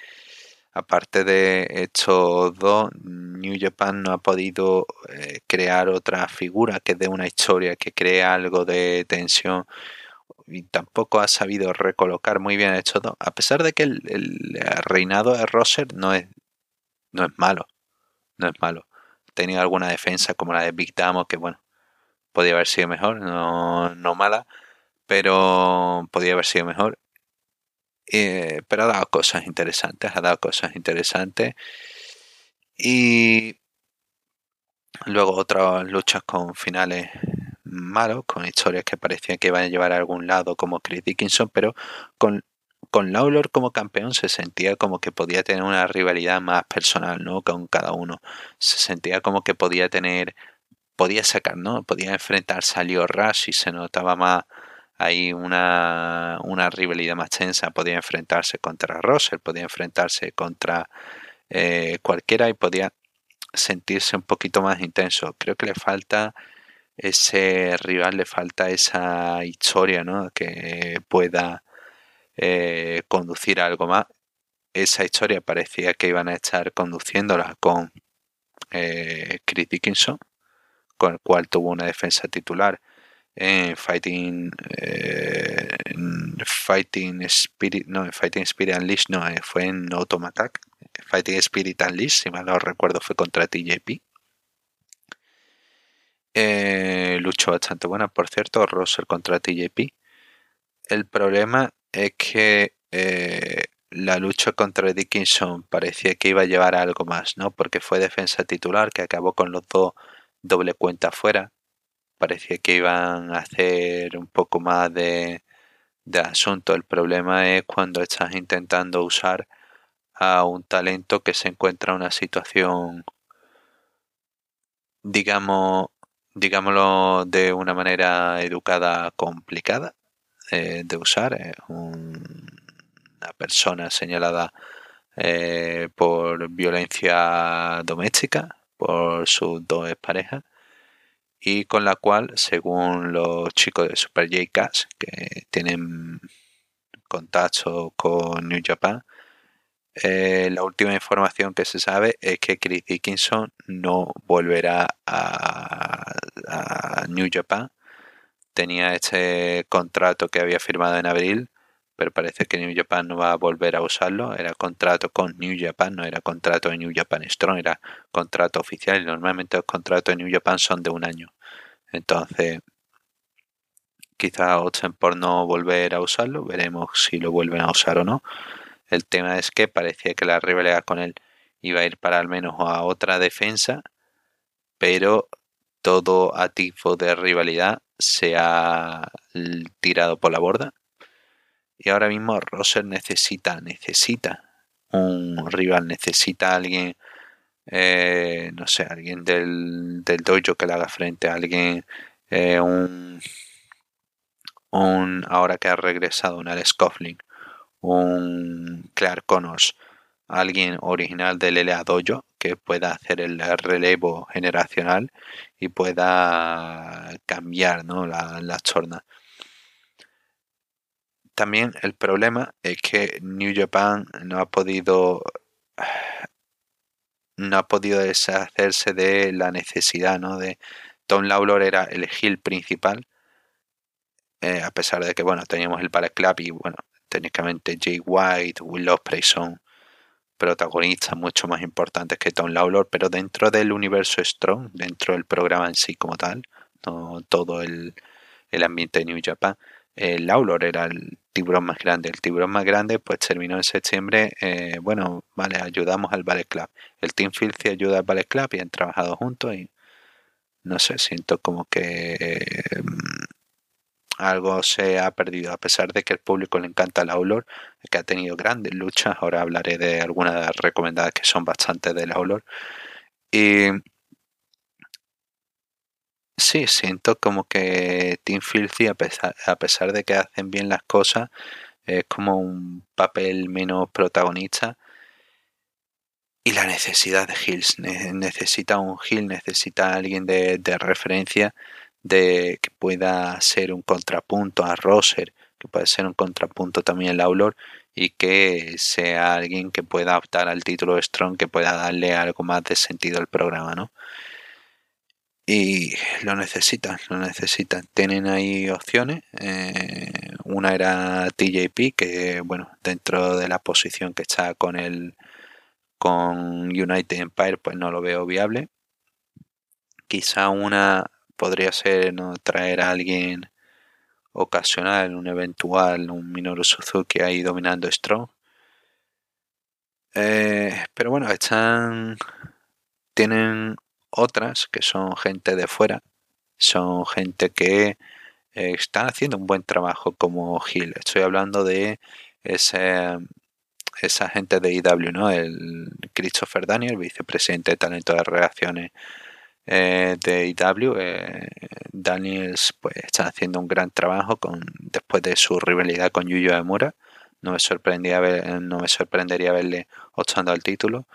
aparte de estos dos, New Japan no ha podido eh, crear otra figura que dé una historia, que cree algo de tensión. Y tampoco ha sabido recolocar muy bien estos dos. A pesar de que el, reinado de Rosser no es, no es malo. No es malo. Tenido alguna defensa como la de Big Damo, que bueno, podía haber sido mejor, no, no mala, pero podía haber sido mejor. Eh, pero ha dado cosas interesantes, ha dado cosas interesantes. Y luego otras luchas con finales malos, con historias que parecían que iban a llevar a algún lado, como Chris Dickinson, pero con, con Lawlor como campeón se sentía como que podía tener una rivalidad más personal, ¿no? Con cada uno. Se sentía como que podía tener, podía sacar, ¿no? Podía enfrentarse a Leo Rush y se notaba más hay una, rivalidad más tensa, podía enfrentarse contra Russell, podía enfrentarse contra eh, cualquiera y podía sentirse un poquito más intenso. Creo que le falta ese rival, le falta esa historia ¿no? que pueda eh, conducir a algo más. Esa historia parecía que iban a estar conduciéndola con eh, Chris Dickinson, con el cual tuvo una defensa titular en Fighting eh, Fighting Spirit no en Fighting Spirit Unleashed no eh, fue en Automatic Fighting Spirit Unleashed si mal no recuerdo fue contra TJP eh, luchó bastante buena por cierto Russell contra TJP el problema es que eh, la lucha contra Dickinson parecía que iba a llevar a algo más, ¿no? Porque fue defensa titular que acabó con los dos doble cuenta fuera parecía que iban a hacer un poco más de, asunto. El problema es cuando estás intentando usar a un talento que se encuentra en una situación, digamos, digámoslo de una manera educada, complicada eh, de usar. Es una persona señalada eh, por violencia doméstica por sus dos parejas y con la cual, según los chicos de Super j que tienen contacto con New Japan, eh, la última información que se sabe es que Chris Dickinson no volverá a, a, New Japan. Tenía este contrato que había firmado en abril, pero parece que New Japan no va a volver a usarlo. Era contrato con New Japan, no era contrato de New Japan Strong, era contrato oficial normalmente los contratos de New Japan son de un año. Entonces, quizá opten por no volver a usarlo, veremos si lo vuelven a usar o no. El tema es que parecía que la rivalidad con él iba a ir para al menos a otra defensa, pero todo tipo de rivalidad se ha tirado por la borda. Y ahora mismo Roser necesita, necesita un rival, necesita alguien eh, no sé, alguien del, del dojo que le haga frente a alguien, eh, un, un, ahora que ha regresado un Alex Coughlin, un Clark Connors, alguien original del LA Dojo que pueda hacer el relevo generacional y pueda cambiar ¿no? la, la chorna. También el problema es que New Japan no ha podido no ha podido deshacerse de la necesidad, ¿no? De Tom Lawlor era el heel principal, eh, a pesar de que, bueno, teníamos el Ballet Club y, bueno, técnicamente Jay White, Will Ospreay son protagonistas mucho más importantes que Tom Lawlor, pero dentro del universo Strong, dentro del programa en sí como tal, no todo el, el ambiente de New Japan, el Lawlor era el tiburón más grande. El tiburón más grande pues terminó en septiembre, eh, bueno, vale, ayudamos al Ballet Club. El Team Filthy ayuda al Ballet Club y han trabajado juntos y no sé, siento como que mm, algo se ha perdido, a pesar de que el público le encanta el Aulor, que ha tenido grandes luchas, ahora hablaré de algunas recomendadas que son bastante del Aulor. Y Sí, siento como que Team Filthy, a pesar, de que hacen bien las cosas, es como un papel menos protagonista. Y la necesidad de Hills, necesita un Hill, necesita alguien de, referencia de que pueda ser un contrapunto a Roser, que pueda ser un contrapunto también a Laulor y que sea alguien que pueda optar al título de Strong, que pueda darle algo más de sentido al programa, ¿no? Y lo necesitan, lo necesitan. Tienen ahí opciones. Eh, una era TJP, que bueno, dentro de la posición que está con el con United Empire, pues no lo veo viable. Quizá una podría ser no traer a alguien ocasional, un eventual, un Minoru Suzuki ahí dominando Strong. Eh, pero bueno, están tienen otras que son gente de fuera, son gente que eh, están haciendo un buen trabajo como Gil. Estoy hablando de ese, esa gente de IW, ¿no? El Christopher Daniel, vicepresidente de talento de relaciones eh, de IW. Eh, Daniels pues está haciendo un gran trabajo con después de su rivalidad con Yuyo Emura. No me, sorprendía no me sorprendería verle optando al título.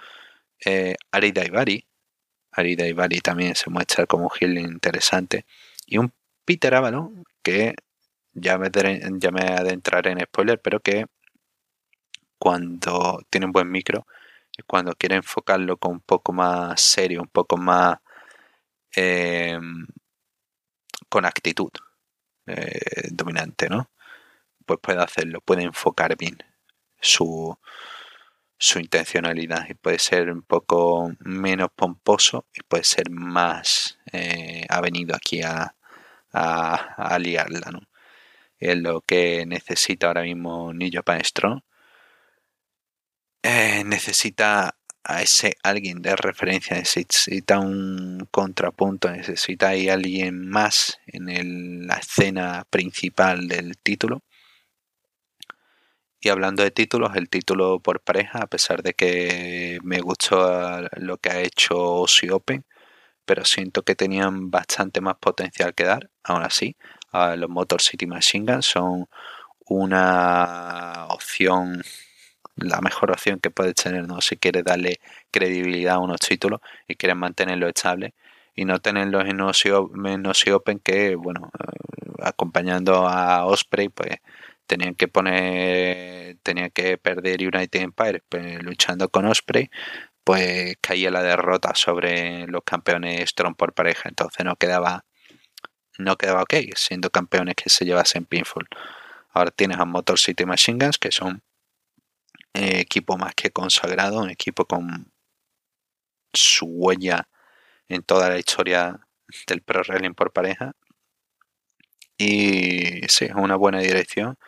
Ari Daivari, Arida Bari también se muestra como un heel interesante. Y un Peter Avalon que ya me, ya me adentraré en spoiler, pero que cuando tiene un buen micro cuando quiere enfocarlo con un poco más serio, un poco más em, con actitud eh, dominante, ¿no? Pues puede hacerlo, puede enfocar bien su, su intencionalidad y puede ser un poco menos pomposo y puede ser más eh, ha venido aquí a, a, liarla ¿no? es lo que necesita ahora mismo New Japan Strong eh, necesita a ese alguien de referencia necesita un contrapunto necesita ahí alguien más en la escena principal del título y hablando de títulos, el título por pareja, a pesar de que me gustó lo que ha hecho Aussie Open, pero siento que tenían bastante más potencial que dar. Aún así, los Motor City Machine Guns son una opción, la mejor opción que puedes tener, ¿no? Si quieres darle credibilidad a unos títulos y quieres mantenerlo estable y no tenerlos en Aussie Open que, bueno, eh, acompañando a Osprey, pues tenían que poner, tenían que perder United Empire pues, luchando con Osprey, pues caía la derrota sobre los campeones Strong por pareja, entonces no quedaba no quedaba ok siendo campeones que se llevasen pinfall. Ahora tienes a Motor City Machine Guns que son eh, equipo más que consagrado, un equipo con su huella en toda la historia del pro wrestling por pareja. Y sí, es una buena dirección,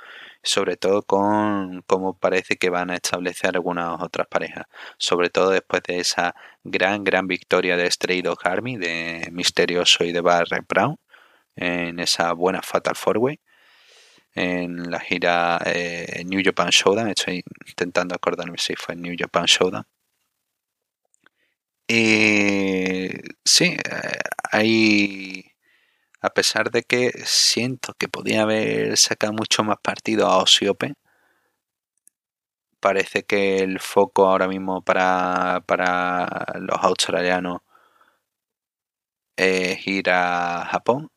sobre todo con cómo parece que van a establecer algunas otras parejas, sobre todo después de esa gran, gran victoria de Stray Dog Army, de Misterioso y de Barry Brown, en esa buena Fatal Four Way, en la gira eh, New Japan Showdown, estoy intentando acordarme si fue New Japan Showdown. Y sí, eh, hay a pesar de que siento que podía haber sacado mucho más partido a Osiope, parece que el foco ahora mismo para, para los australianos es ir a Japón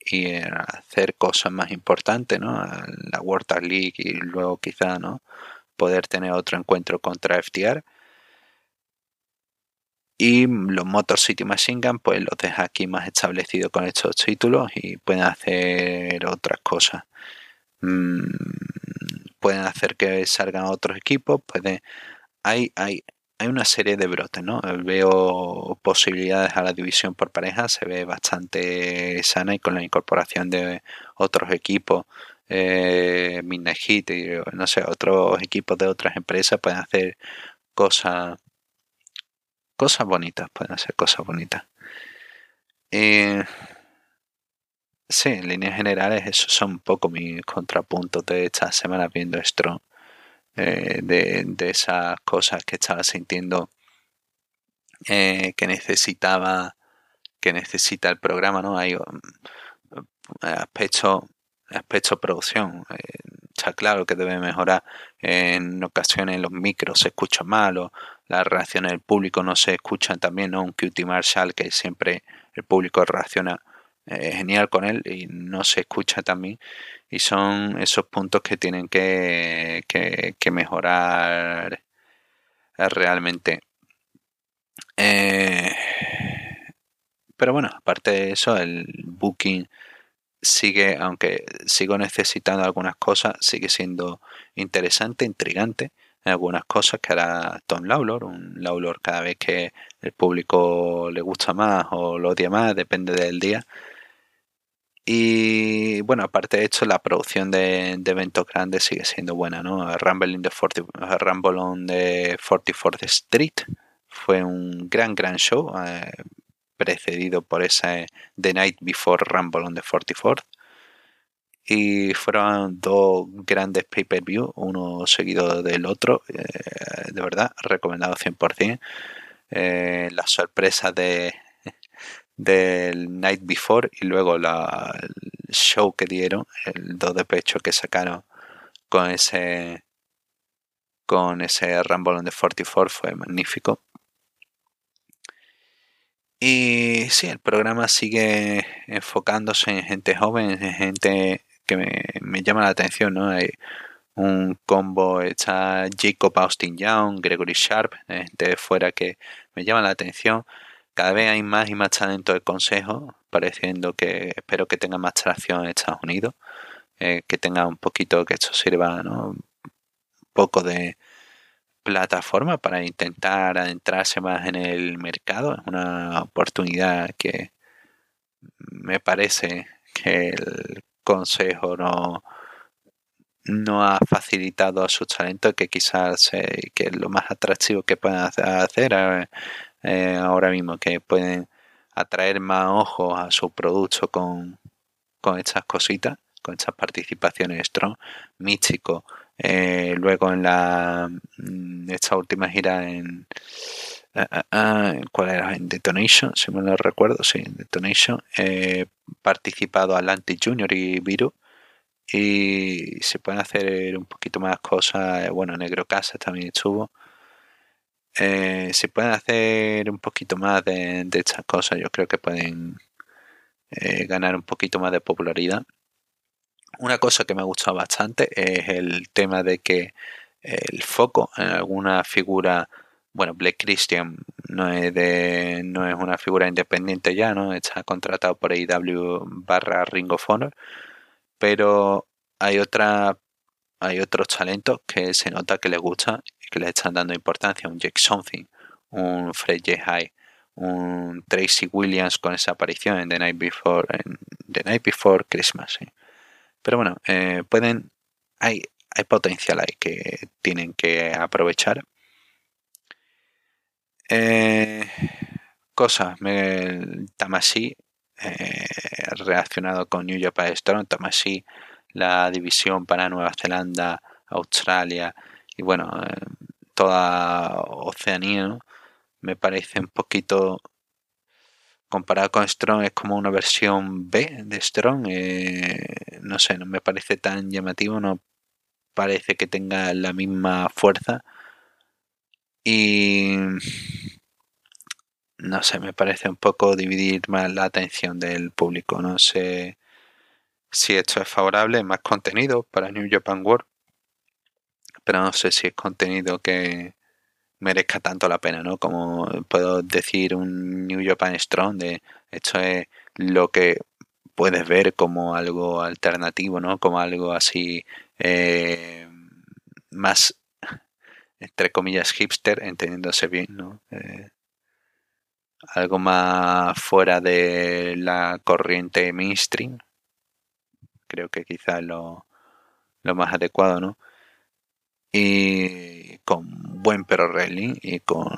y hacer cosas más importantes, ¿no? La World League y luego quizá, ¿no? Poder tener otro encuentro contra FTR. Y los Motor City Machine Gun, pues los deja aquí más establecidos con estos títulos y pueden hacer otras cosas. Mm, pueden hacer que salgan otros equipos, pueden... Hay, hay, hay una serie de brotes, ¿no? Veo posibilidades a la división por pareja, se ve bastante sana y con la incorporación de otros equipos, eh, Heat y no sé, otros equipos de otras empresas pueden hacer cosas cosas bonitas, pueden hacer cosas bonitas. Eh, sí, en líneas generales esos son un poco mis contrapuntos de esta semana viendo esto. Eh, de, esas cosas que estaba sintiendo eh, que necesitaba que necesita el programa no hay um, aspecto producción está claro que debe mejorar en ocasiones los micros se escuchan mal o las reacciones del público no se escuchan también ¿no? un QT Marshall que siempre el público reacciona genial con él y no se escucha también y son esos puntos que tienen que, que, mejorar realmente. Eh, pero bueno, aparte de eso, el booking sigue, aunque sigo necesitando algunas cosas, sigue siendo interesante, intrigante algunas cosas que hará Tom Lawlor, un Lawlor cada vez que el público le gusta más o lo odia más, depende del día, y bueno, aparte de esto, la producción de, eventos grandes sigue siendo buena, ¿no? Rumble, the 40, Rumble on the 44th Street fue un gran, gran show, eh, precedido por ese The Night Before Rumble on the 44th. Y fueron dos grandes pay-per-view, uno seguido del otro, eh, de verdad, recomendado 100%. Eh, la sorpresa de del Night Before y luego la, el show que dieron, el 2 de pecho que sacaron con ese con ese Rumble on the 44 fue magnífico. Y sí, el programa sigue enfocándose en gente joven, en gente que me, llama la atención, ¿no? Hay un combo, está Jacob Austin Young, Gregory Sharp, gente de fuera que me llama la atención cada vez hay más y más talento del Consejo, pareciendo que espero que tenga más tracción en Estados Unidos, eh, que tenga un poquito, que esto sirva un poco de plataforma para intentar adentrarse más en el mercado. Es una oportunidad que me parece que el Consejo no, no ha facilitado a sus talentos, que quizás que es lo más atractivo que pueden hacer. Eh, eh, ahora mismo, que pueden atraer más ojos a su producto con, con estas cositas, con estas participaciones strong, místico. Eh, luego en la mm, esta última gira en ¿cuál era? En Detonation, si me lo recuerdo, sí, en Detonation. Participado Atlantic Junior y Viru y se pueden hacer un poquito más cosas. Bueno, Negro Casa también estuvo. Eh, si pueden hacer un poquito más de, estas cosas, yo creo que pueden eh, ganar un poquito más de popularidad. Una cosa que me ha gustado bastante es el tema de que el foco en alguna figura, bueno, Blake Christian no es de, no es una figura independiente ya, ¿no? Está contratado por AEW barra Ring of Honor, pero hay otra hay otros talentos que se nota que les gusta que le están dando importancia, un Jake Something, un Fred J. High, un Tracy Williams con esa aparición en The Night Before, The Night Before Christmas. Pero bueno, eh, pueden, hay, hay potencial ahí que tienen que aprovechar. Eh, cosas, Tamasi eh, reaccionado con New Japan Storm, Tamasi la división para Nueva Zelanda, Australia, y bueno, eh, toda Oceanía, me parece un poquito comparado con Strong es como una versión B de Strong. eh, no sé, no me parece tan llamativo, no parece que tenga la misma fuerza. Y no sé, me parece un poco dividir más la atención del público. No sé si esto es favorable, más contenido para New Japan World, pero no sé si es contenido que merezca tanto la pena, ¿no? Como puedo decir un New Japan Strong de esto es lo que puedes ver como algo alternativo, ¿no? Como algo así eh, más entre comillas hipster, entendiéndose bien, ¿no? Eh, algo más fuera de la corriente mainstream. Creo que quizás lo, lo más adecuado, ¿no? Y con buen pro wrestling y con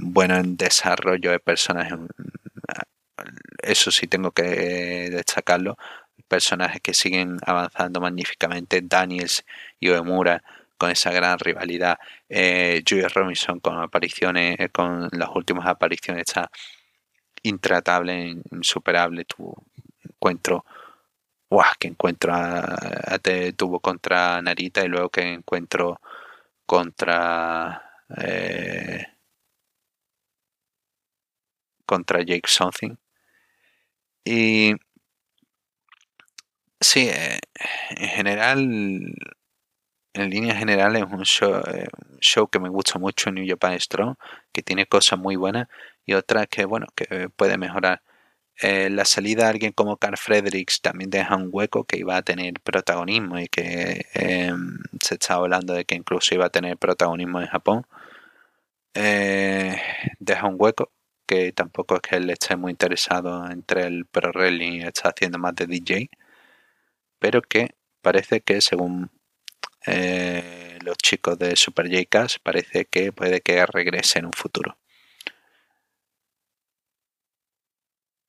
buen desarrollo de personajes. Eso sí tengo que destacarlo. Personajes que siguen avanzando magníficamente. Daniels y Oemura con esa gran rivalidad. Eh, Julius Robinson con apariciones, eh, con las últimas apariciones está intratable, insuperable. Tu encuentro, ¡guau! que encuentro a, te tuvo contra Narita y luego que encuentro contra eh, contra Jake Something. Y sí, eh, en general, en líneas generales es un show, eh, un show que me gusta mucho New Japan Strong, que tiene cosas muy buenas y otras que, bueno, que puede mejorar. Eh, la salida de alguien como Carl Fredericks también deja un hueco que iba a tener protagonismo y que eh, se estaba hablando de que incluso iba a tener protagonismo en Japón. Eh, deja un hueco que tampoco es que él esté muy interesado entre el pro wrestling y está haciendo más de DJ, pero que parece que según eh, los chicos de Super J-Cast parece que puede que regrese en un futuro.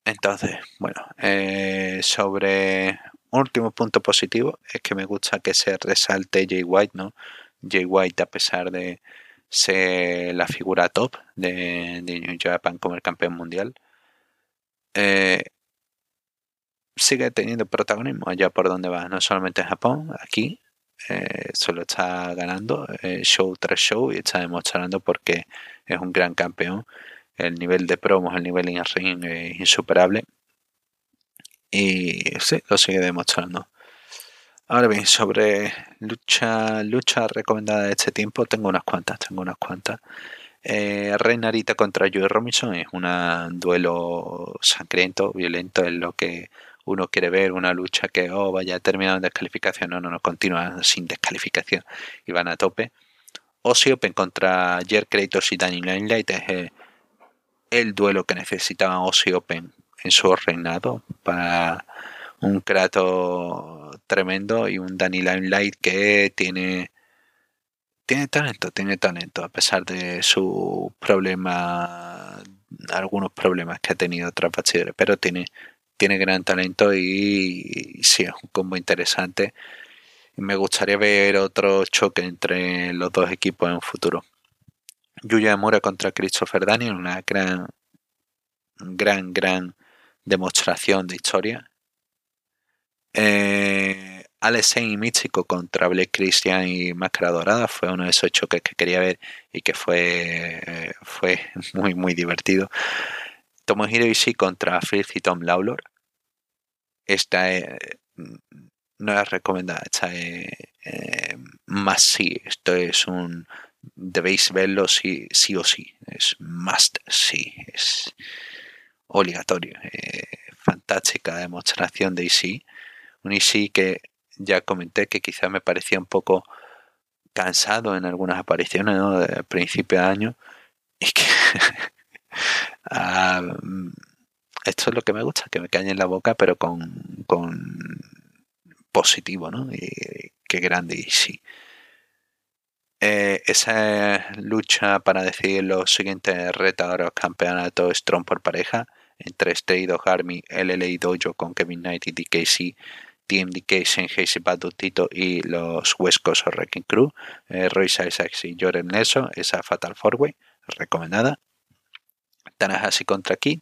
Entonces, bueno, eh, sobre último punto positivo es que me gusta que se resalte Jay White, ¿no? Jay White, a pesar de ser la figura top de, de New Japan como el campeón mundial, eh, sigue teniendo protagonismo allá por donde va, no solamente en Japón, aquí, eh, solo está ganando eh, show tras show y está demostrando porque es un gran campeón. El nivel de promos, el nivel en ring es insuperable. Y sí, lo sigue demostrando. Ahora bien, sobre lucha, lucha recomendada de este tiempo, tengo unas cuantas, tengo unas cuantas. Eh, Rey Narita contra Joey Robinson es un duelo sangriento, violento, es lo que uno quiere ver, una lucha que, oh, vaya, terminado en descalificación, no, no, no, continúa sin descalificación y van a tope. Ozzy Open contra Jer Kratos y Danny Limelight es eh, el duelo que necesitaban Ozzy Open en su reinado para un Kratos tremendo y un Danny Limelight que tiene tiene talento, tiene talento a pesar de su problema algunos problemas que ha tenido tras bastidores, pero tiene tiene gran talento y, sí es un combo interesante. Me gustaría ver otro choque entre los dos equipos en futuro. Yuya Amura contra Christopher Daniel, una gran, gran, gran demostración de historia. Eh, Alex y Místico contra Blake Christian y Máscara Dorada fue uno de esos choques que quería ver y que fue, eh, fue (laughs) muy, muy divertido. Tomohiro Ishii contra Fritz y Tom Lawlor. Esta eh, no es recomendada, esta es eh, más sí. Esto es un. Debéis verlo sí, sí o sí. Es must sí. Es obligatorio. Eh, fantástica demostración de Ishii. Un Ishii que ya comenté que quizá me parecía un poco cansado en algunas apariciones ¿no? de principio de año. Y que. (laughs) Uh, esto es lo que me gusta, que me cañe en la boca, pero con, positivo, ¿no? Y qué grande y sí. Eh, esa lucha para decidir los siguientes retadores campeonatos Strong por pareja entre Stray Dog Army, LLA Dojo con Kevin Knight y DKC, Team DK, Shenhei Tito y los Coast Wrecking Crew, eh, Royce Isaacs y Jordan Nelson, esa Fatal Four Way, recomendada. Tanahashi contra Kid,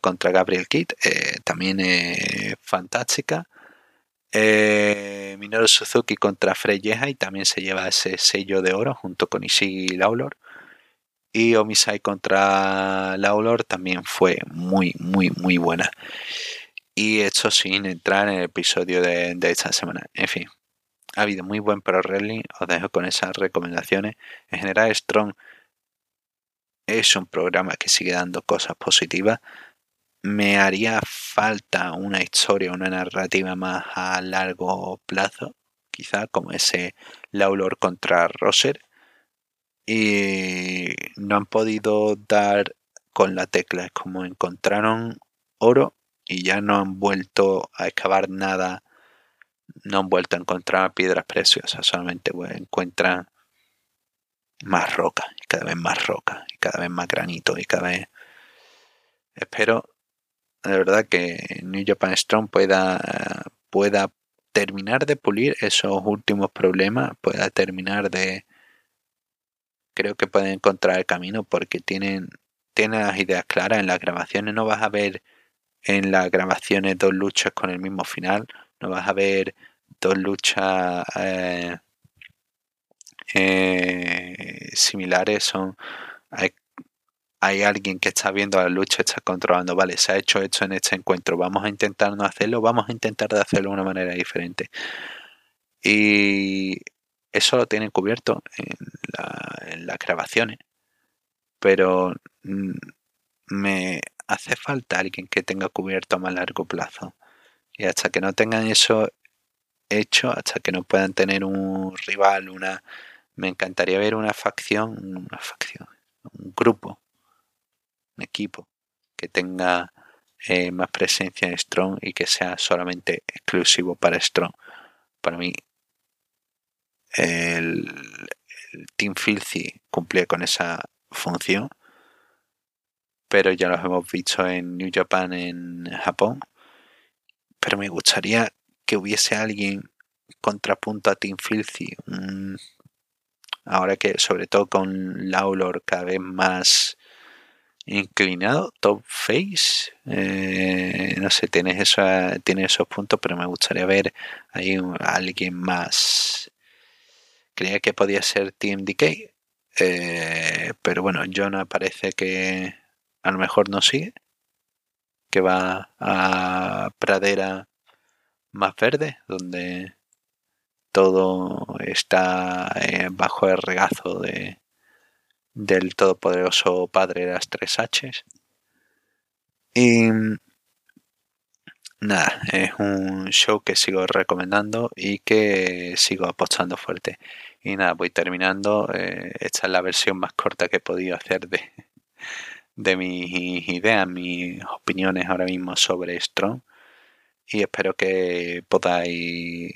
contra Gabriel Kidd, eh, también fantástica. Eh, Minoru Suzuki contra Freyeha y también se lleva ese sello de oro junto con Ishii Laulor. Y Omisai contra Laulor también fue muy, muy, muy buena. Y esto sin entrar en el episodio de, de esta semana. En fin, ha habido muy buen Pro Wrestling. Os dejo con esas recomendaciones. En general, Strong es un programa que sigue dando cosas positivas me haría falta una historia, una narrativa más a largo plazo, quizá como ese Laulor contra Roser. Y no han podido dar con la tecla, es como encontraron oro y ya no han vuelto a excavar nada, no han vuelto a encontrar piedras preciosas, solamente encuentran más roca, cada vez más roca, cada vez más granito, y cada vez... Espero de verdad que New Japan Strong pueda, pueda terminar de pulir esos últimos problemas, pueda terminar de... Creo que pueden encontrar el camino porque tienen, tienen las ideas claras. En las grabaciones no vas a ver en las grabaciones dos luchas con el mismo final, no vas a ver dos luchas eh, eh, similares, son hay alguien que está viendo la lucha, está controlando, vale, se ha hecho esto en este encuentro, vamos a intentar no hacerlo, vamos a intentar de hacerlo de una manera diferente. Y eso lo tienen cubierto en, las grabaciones, pero mm, me hace falta alguien que tenga cubierto a más largo plazo. Y hasta que no tengan eso hecho, hasta que no puedan tener un rival, una... Me encantaría ver una facción, una facción, un grupo un equipo que tenga eh, más presencia en Strong y que sea solamente exclusivo para Strong. Para mí, el, Team Filthy cumple con esa función, pero ya los hemos visto en New Japan en Japón. Pero me gustaría que hubiese alguien contrapunto a Team Filthy. Ahora que, sobre todo con Laulor cada vez más inclinado, top face. Eh, no sé, tienes, eso, tiene esos puntos, pero me gustaría ver ahí a alguien más. Creía que podía ser Decay, eh, pero bueno, Jonah parece que a lo mejor no sigue, que va a pradera más verde, donde todo está eh, bajo el regazo de, del todopoderoso padre de las tres H's. Y nada, es un show que sigo recomendando y que sigo apostando fuerte. Y nada, voy terminando. Eh, esta es la versión más corta que he podido hacer de, de mis ideas, mis opiniones ahora mismo sobre Strong. Y espero que podáis,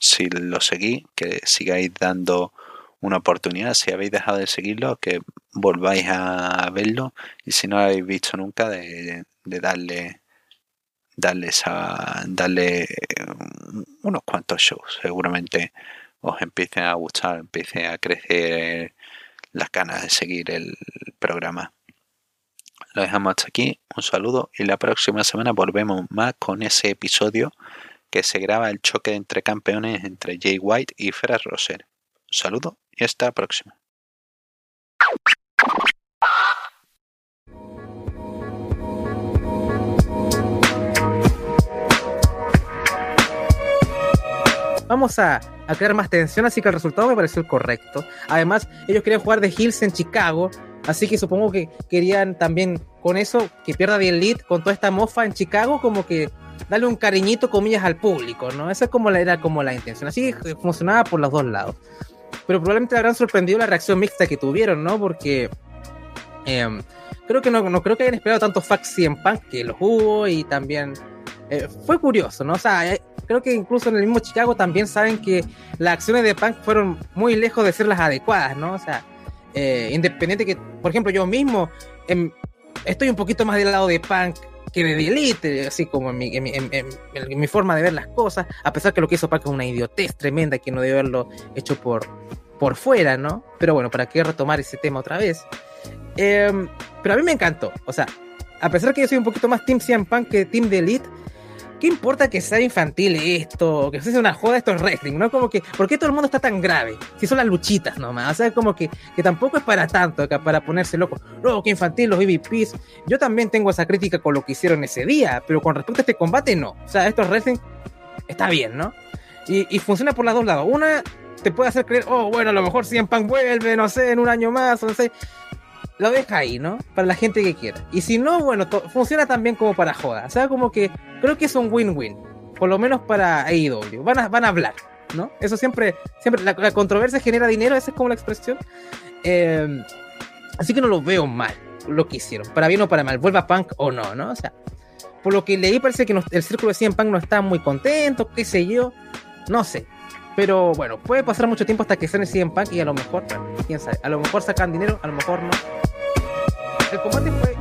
si lo seguís, que sigáis dando una oportunidad. Si habéis dejado de seguirlo, que volváis a verlo. Y si no lo habéis visto nunca, de, darle darle, darle unos cuantos shows. Seguramente os empiecen a gustar, empiece a crecer las ganas de seguir el programa. Lo dejamos hasta aquí. Un saludo y la próxima semana volvemos más con ese episodio que se graba el choque entre campeones entre Jay White y Ferrer Roser. Un saludo y hasta la próxima. Vamos a, crear más tensión, así que el resultado me pareció el correcto. Además, ellos querían jugar de Hills en Chicago, así que supongo que querían también con eso que pierda el lead con toda esta mofa en Chicago, como que darle un cariñito, comillas, al público, ¿no? Esa es como la, era como la intención. Así funcionaba por los dos lados pero probablemente habrán sorprendido la reacción mixta que tuvieron, ¿no? Porque em, creo que no, creo que hayan esperado tantos facts en Punk que los hubo y también eh, fue curioso, ¿no? O sea, eh, creo que incluso en el mismo Chicago también saben que las acciones de Punk fueron muy lejos de ser las adecuadas, ¿no? O sea, eh, independiente que, por ejemplo, yo mismo em, estoy un poquito más del lado de Punk que de Elite, así como en mi, mi, forma de ver las cosas, a pesar que lo que hizo Pac es una idiotez tremenda que no debe haberlo hecho por, por fuera, ¿no? Pero bueno, ¿para qué retomar ese tema otra vez? Em, pero a mí me encantó, o sea, a pesar que yo soy un poquito más Team CM Punk que Team The Elite, ¿qué importa que sea infantil esto? Que sea una joda esto es wrestling, ¿no? Como que, ¿por qué todo el mundo está tan grave? Si son las luchitas nomás, o sea, como que, que tampoco es para tanto, para ponerse loco. No, qué infantil, los BBPs. Yo también tengo esa crítica con lo que hicieron ese día, pero con respecto a este combate, no. O sea, esto es wrestling, está bien, ¿no? Y, funciona por los dos lados. Una, te puede hacer creer, oh, bueno, a lo mejor CM Punk vuelve, no sé, en un año más, no sé lo deja ahí, ¿no? Para la gente que quiera. Y si no, bueno, funciona también como para joda. O sea, como que creo que es un win-win. Por lo menos para AEW. Van a, van a hablar, ¿no? Eso siempre, siempre, la, controversia genera dinero, esa es como la expresión. Em, así que no lo veo mal, lo que hicieron. Para bien o para mal, vuelva Punk o no, ¿no? O sea, por lo que leí parece que el círculo de 100 Punk no está muy contento, qué sé yo. No sé. Pero bueno, puede pasar mucho tiempo hasta que sale 100 Punk y a lo mejor, quién sabe, a lo mejor sacan dinero, a lo mejor no el combate fue.